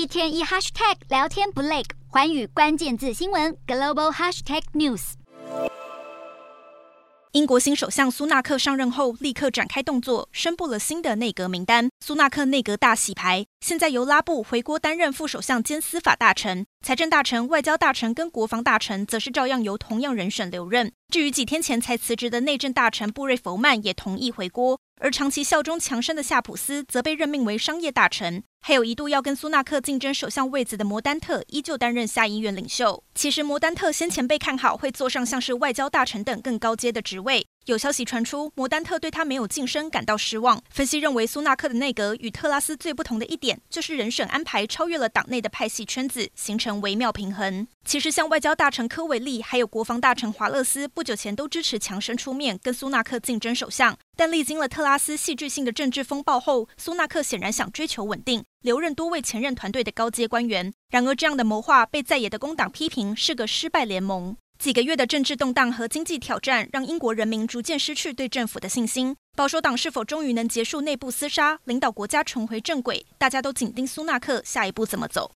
一天一 hashtag 聊天不累，寰宇关键字新闻 global hashtag news。英国新首相苏纳克上任后，立刻展开动作，宣布了新的内阁名单。苏纳克内阁大洗牌，现在由拉布回国担任副首相兼司法大臣，财政大臣、外交大臣跟国防大臣则是照样由同样人选留任。至于几天前才辞职的内政大臣布瑞弗曼，也同意回国。而长期效忠强生的夏普斯则被任命为商业大臣，还有一度要跟苏纳克竞争首相位子的摩丹特依旧担任下议院领袖。其实摩丹特先前被看好会坐上像是外交大臣等更高阶的职位，有消息传出，摩丹特对他没有晋升感到失望。分析认为，苏纳克的内阁与特拉斯最不同的一点，就是人选安排超越了党内的派系圈子，形成微妙平衡。其实，像外交大臣科维利，还有国防大臣华勒斯，不久前都支持强生出面跟苏纳克竞争首相。但历经了特拉斯戏剧性的政治风暴后，苏纳克显然想追求稳定，留任多位前任团队的高阶官员。然而，这样的谋划被在野的工党批评是个失败联盟。几个月的政治动荡和经济挑战，让英国人民逐渐失去对政府的信心。保守党是否终于能结束内部厮杀，领导国家重回正轨？大家都紧盯苏纳克下一步怎么走。